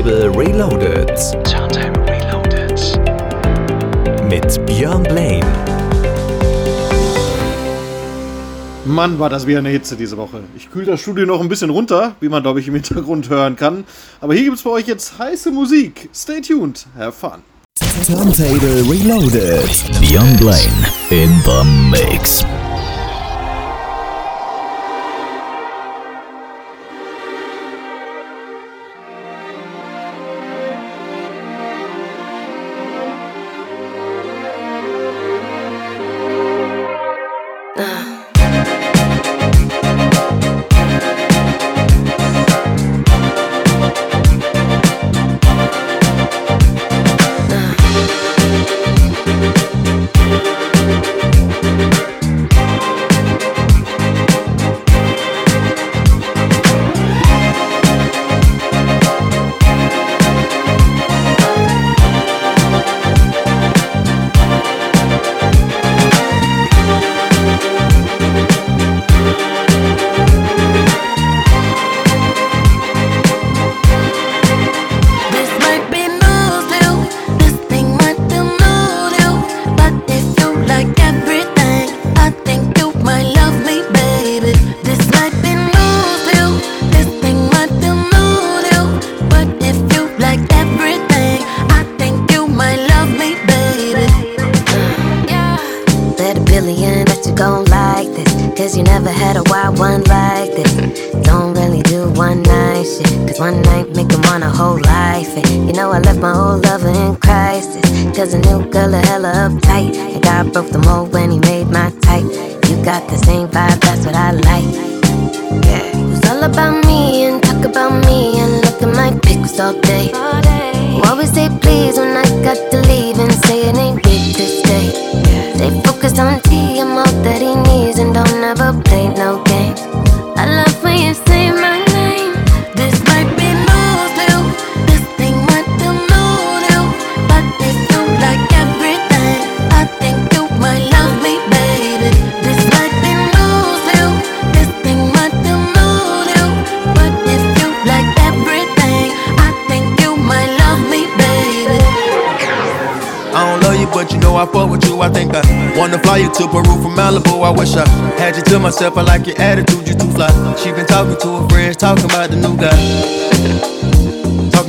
Turntable Reloaded. Turntable Reloaded. Mit Björn Blaine. Mann, war das wieder eine Hitze diese Woche. Ich kühle das Studio noch ein bisschen runter, wie man, glaube ich, im Hintergrund hören kann. Aber hier gibt es für euch jetzt heiße Musik. Stay tuned, have fun. Turntable Reloaded. Björn Blaine in the Mix. like this. Don't really do one night shit. Cause one night make them want a whole life. And you know, I left my old lover in crisis. Cause a new girl a hella uptight. And God broke the mold when he made my type. You got the same vibe, that's what I like. Yeah. It's all about me and talk about me and look at my pics all day. You always say please when I got to leave and say it ain't good to stay. They focus on T and all that he needs and don't ever play no sim but you know I fuck with you. I think I wanna fly you to Peru from Malibu. I wish I had you to myself. I like your attitude, you too fly. She been talking to her friends, talking about the new guy.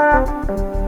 Música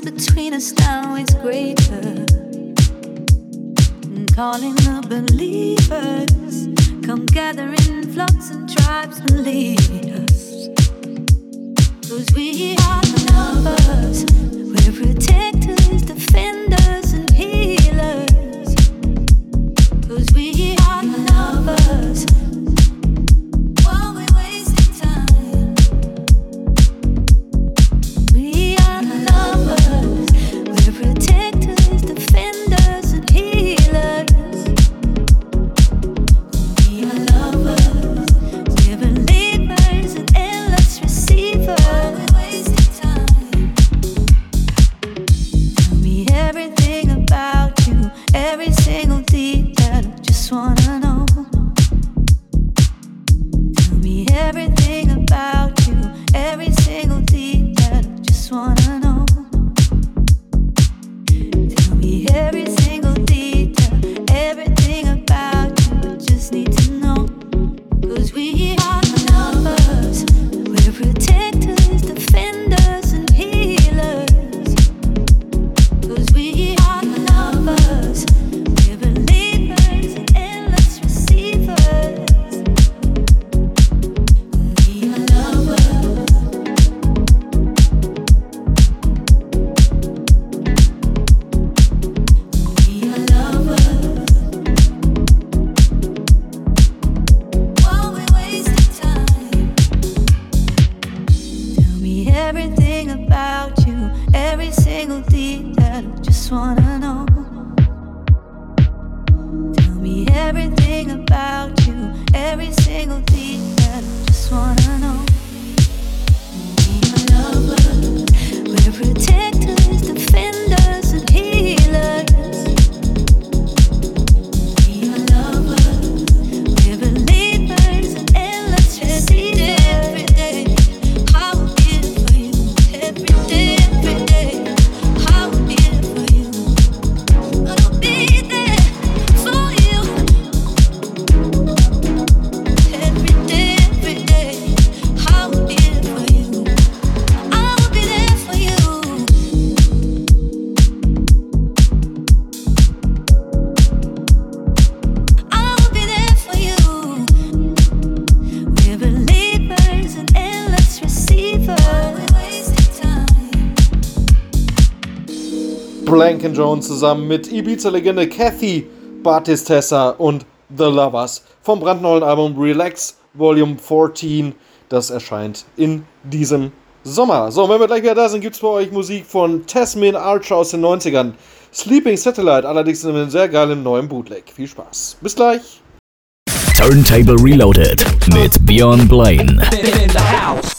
between us now is greater. And Calling the believers, come gather in flocks and tribes and lead us. Cause we are lovers, we're protectors, defenders, every single detail. I just wanna know. We are lovers, we're protectors, Blank Jones zusammen mit Ibiza-Legende Kathy Batistessa und The Lovers vom brandneuen Album Relax Volume 14. Das erscheint in diesem Sommer. So, wenn wir gleich wieder da sind, gibt es bei euch Musik von Tasmin Archer aus den 90ern. Sleeping Satellite, allerdings in einem sehr geilen neuen Bootleg. Viel Spaß. Bis gleich. Turntable Reloaded mit Björn Blaine. in the house.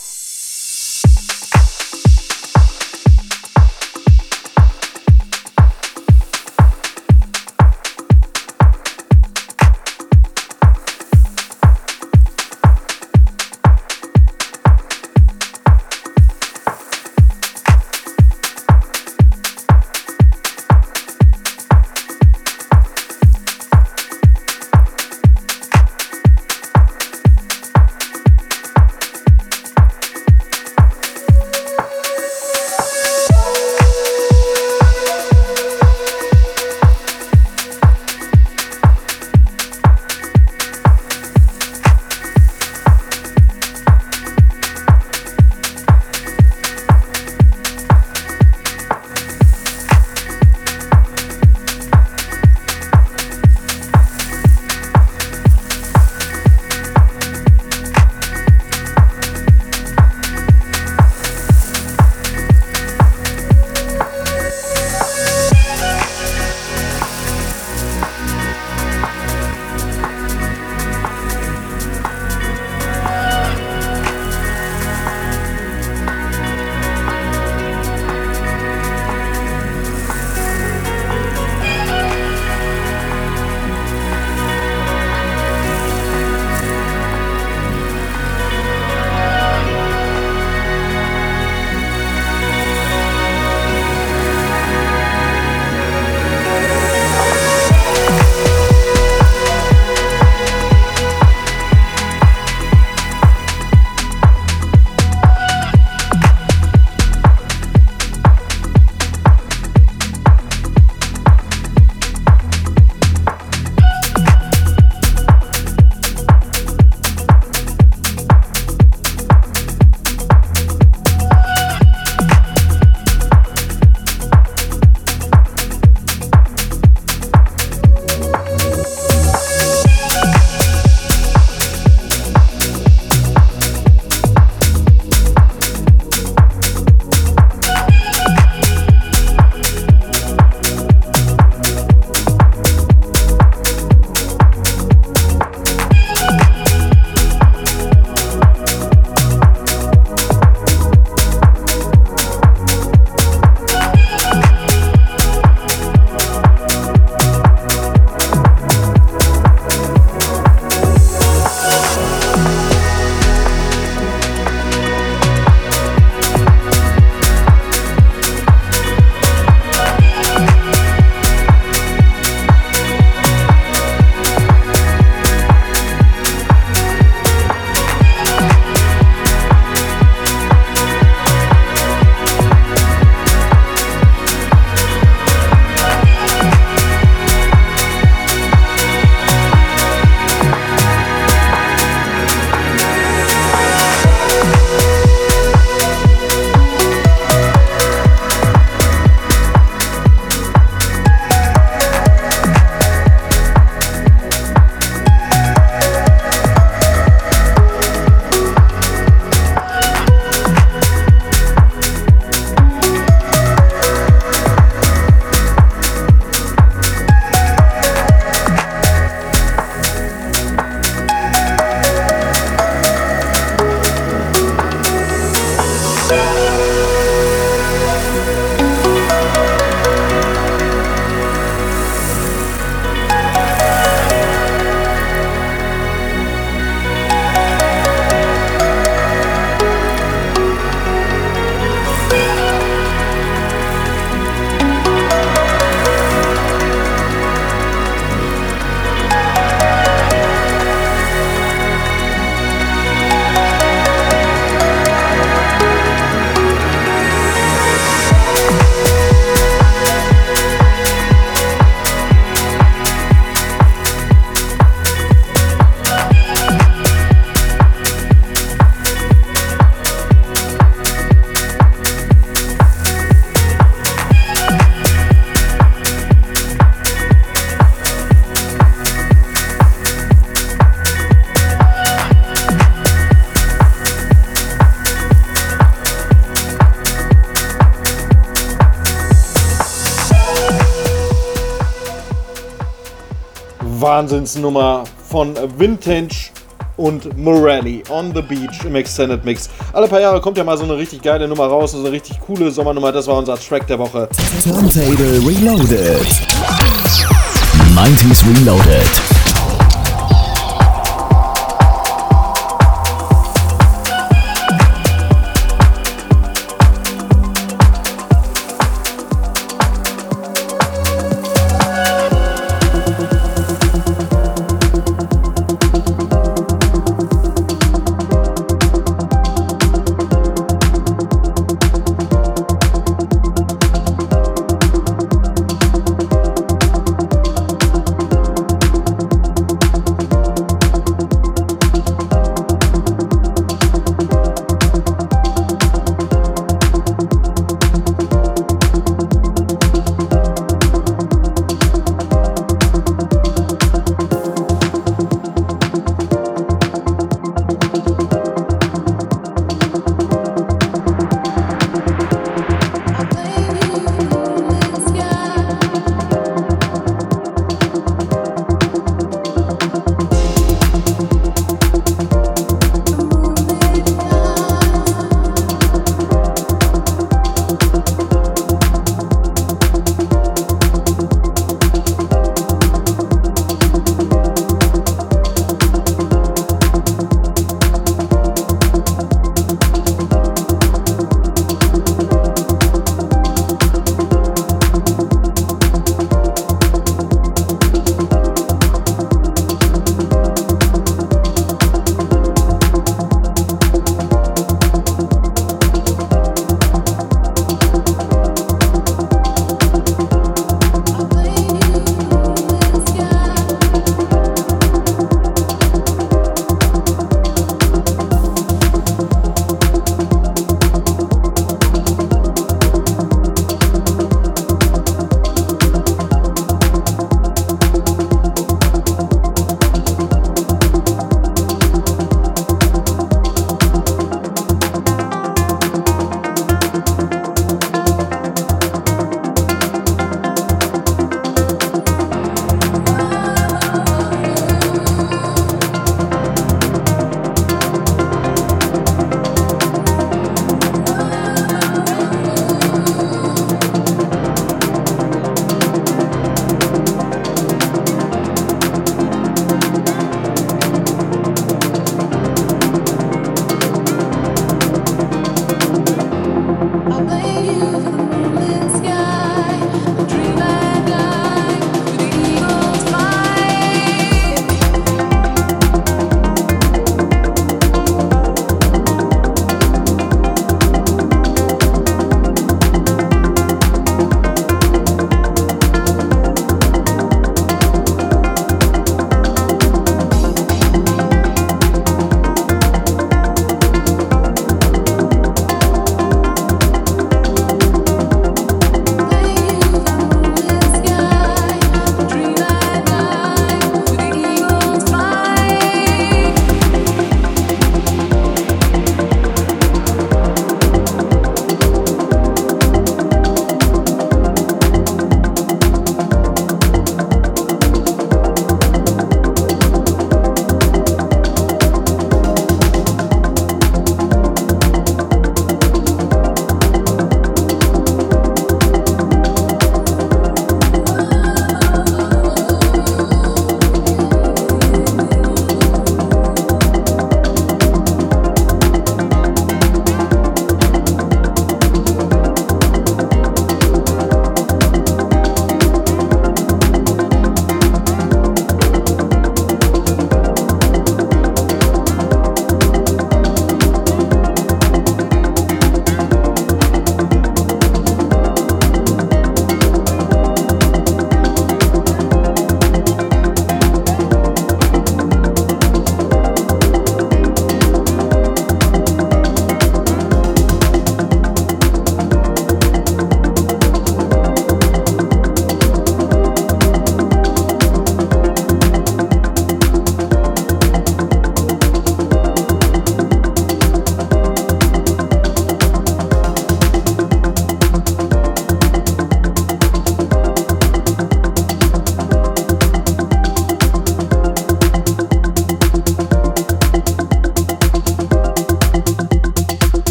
Wahnsinnsnummer von Vintage und Morelli on the Beach im Extended Mix. Alle paar Jahre kommt ja mal so eine richtig geile Nummer raus, so eine richtig coole Sommernummer. Das war unser Track der Woche. Turntable Reloaded. 90s Reloaded.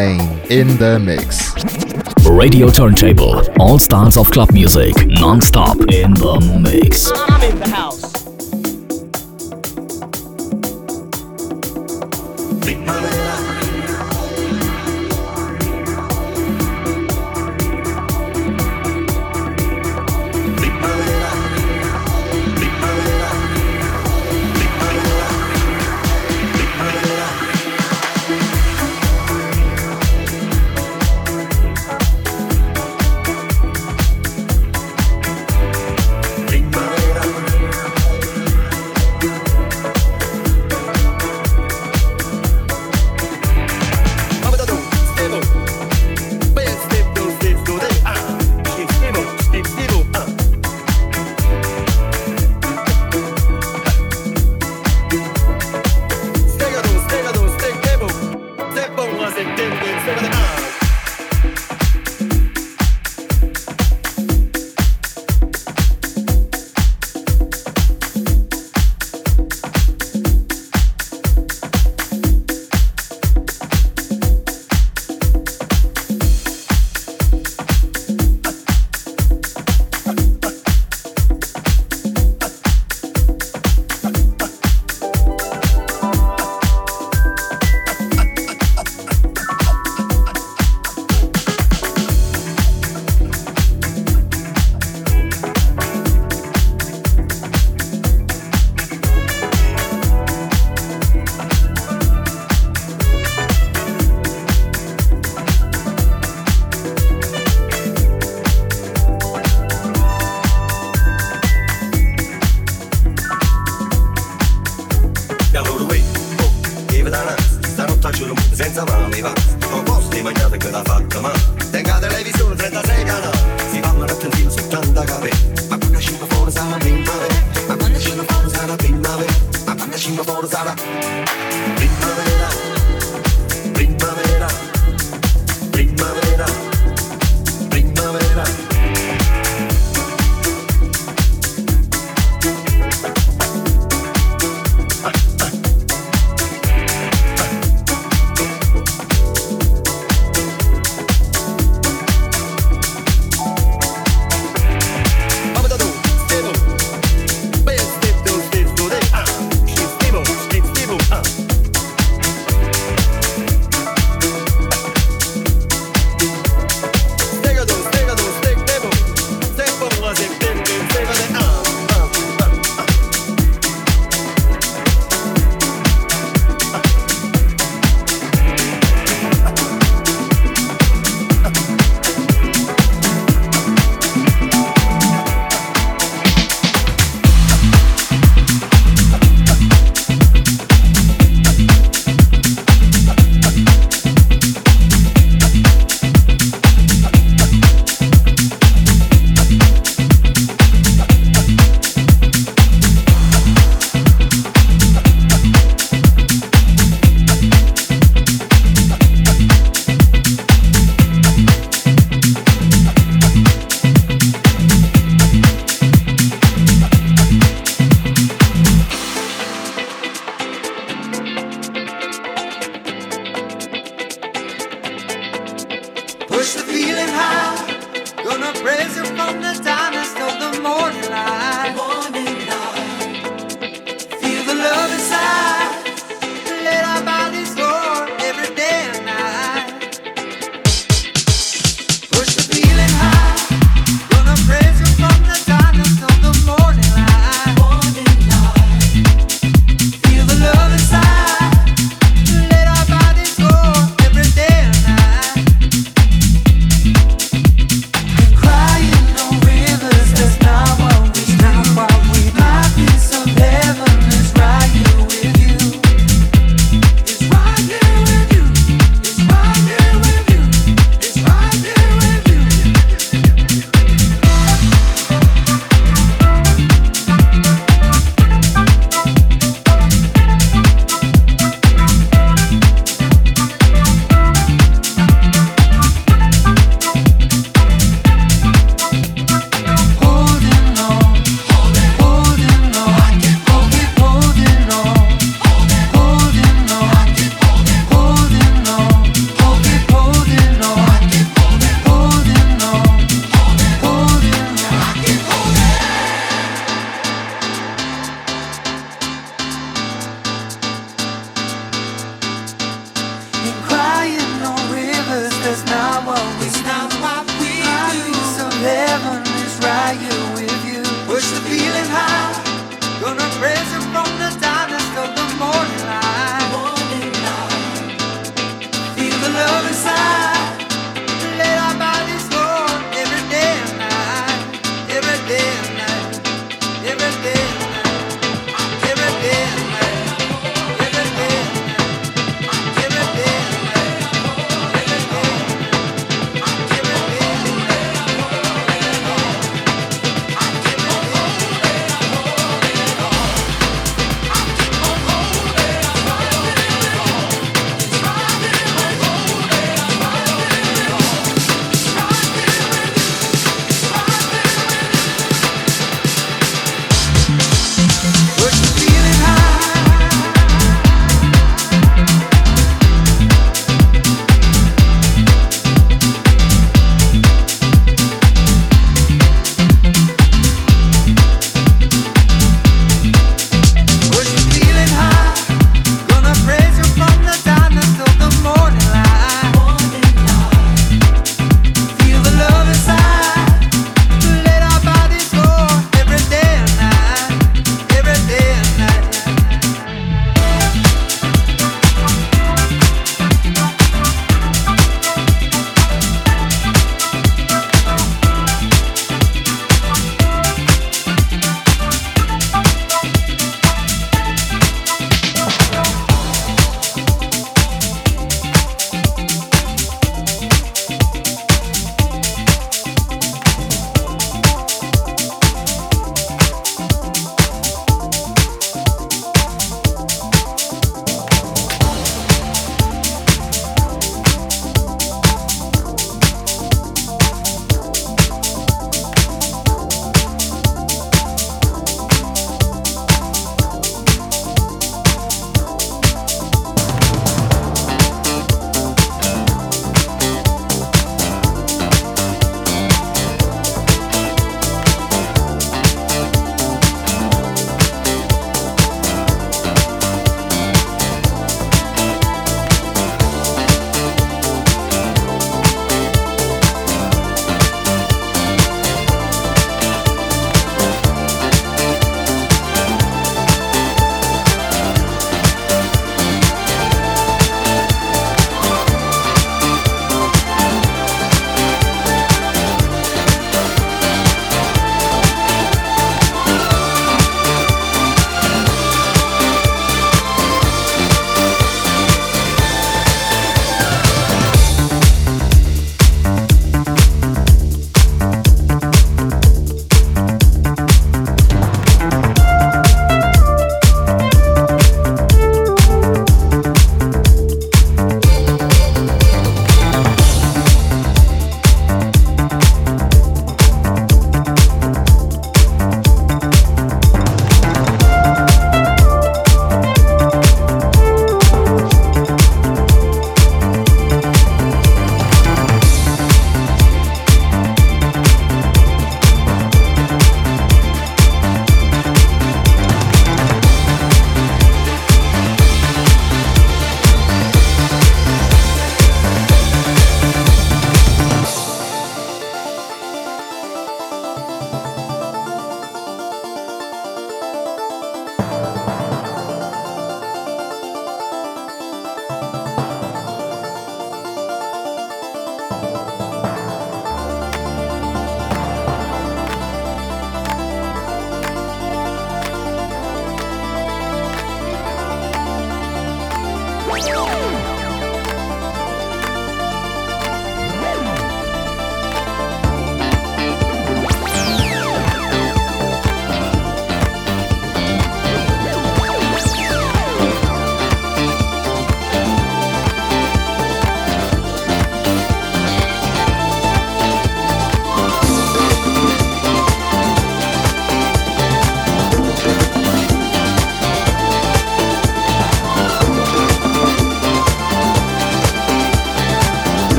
In the mix. Radio Turntable, all stars of club music, non-stop in the mix. I'm in the house.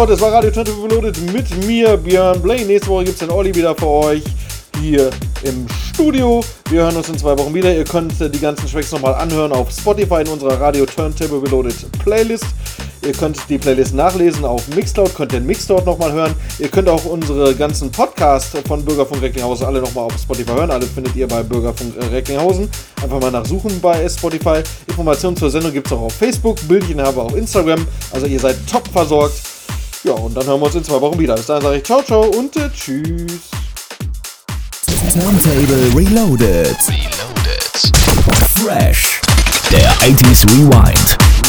Mal heute. Das war Radio 20 Reloaded mit mir, Björn Blaine. Nächste Woche gibt's den Olli wieder für euch hier im Studio. Wir hören uns in zwei Wochen wieder. Ihr könnt die ganzen Tracks nochmal anhören auf Spotify in unserer Radio Turntable Reloaded Playlist. Ihr könnt die Playlist nachlesen auf Mixcloud, könnt den Mix dort nochmal hören. Ihr könnt auch unsere ganzen Podcasts von Bürgerfunk Recklinghausen alle nochmal auf Spotify hören. Alle findet ihr bei Bürgerfunk äh, Recklinghausen. Einfach mal nachsuchen bei Spotify. Informationen zur Sendung gibt es auch auf Facebook, Bildchen habe auf Instagram. Also ihr seid top versorgt. Ja, und dann hören wir uns in zwei Wochen wieder. Bis dahin sage ich ciao, ciao und äh, tschüss. Turntable Reloaded. Reloaded. Fresh. Der 80s Rewind.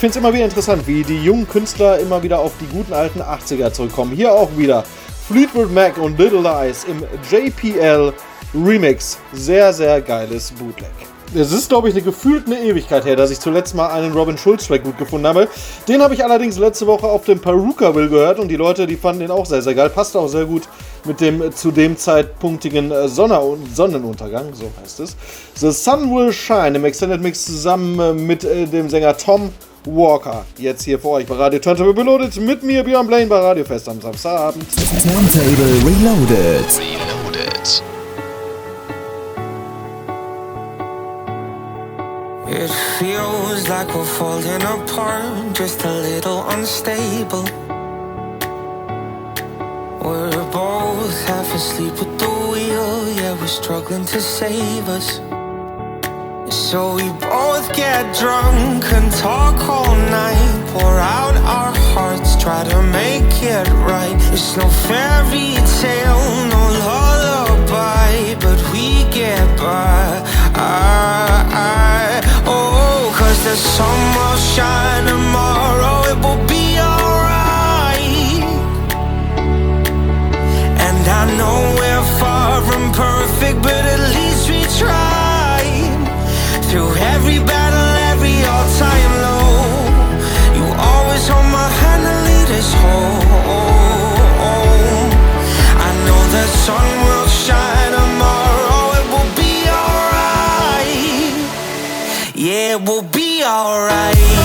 Finde es immer wieder interessant, wie die jungen Künstler immer wieder auf die guten alten 80er zurückkommen. Hier auch wieder Fleetwood Mac und Little Lies im JPL Remix. Sehr, sehr geiles Bootleg. Es ist, glaube ich, eine gefühlt eine Ewigkeit her, dass ich zuletzt mal einen Robin Schulz-Track gut gefunden habe. Den habe ich allerdings letzte Woche auf dem Perukaville gehört und die Leute, die fanden den auch sehr, sehr geil. Passt auch sehr gut mit dem zu dem Zeitpunktigen äh, Sonne Sonnenuntergang, so heißt es. The Sun Will Shine im Extended Mix zusammen äh, mit äh, dem Sänger Tom Walker. Jetzt hier für euch bei Radio Turntable Reloaded mit mir, Björn Blaine, bei Radio Fest am Samstagabend. Turntable Reloaded. Reloaded. It feels like we're falling apart, just a little unstable. We're both half asleep at the wheel, yeah, we're struggling to save us. So we both get drunk and talk all night, pour out our hearts, try to make it right. It's no fairy tale, no lullaby, but we get by. I, I, oh, cause the sun will shine sun will shine tomorrow, it will be alright. Yeah, we'll be alright.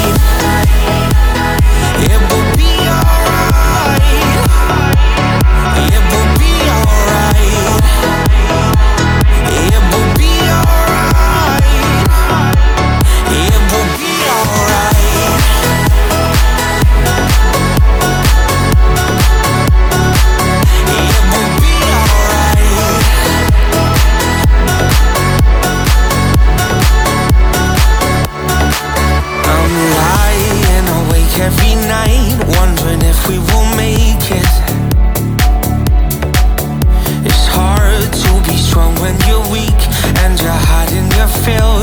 night, wondering if we will make it. It's hard to be strong when you're weak and you're hiding your feelings.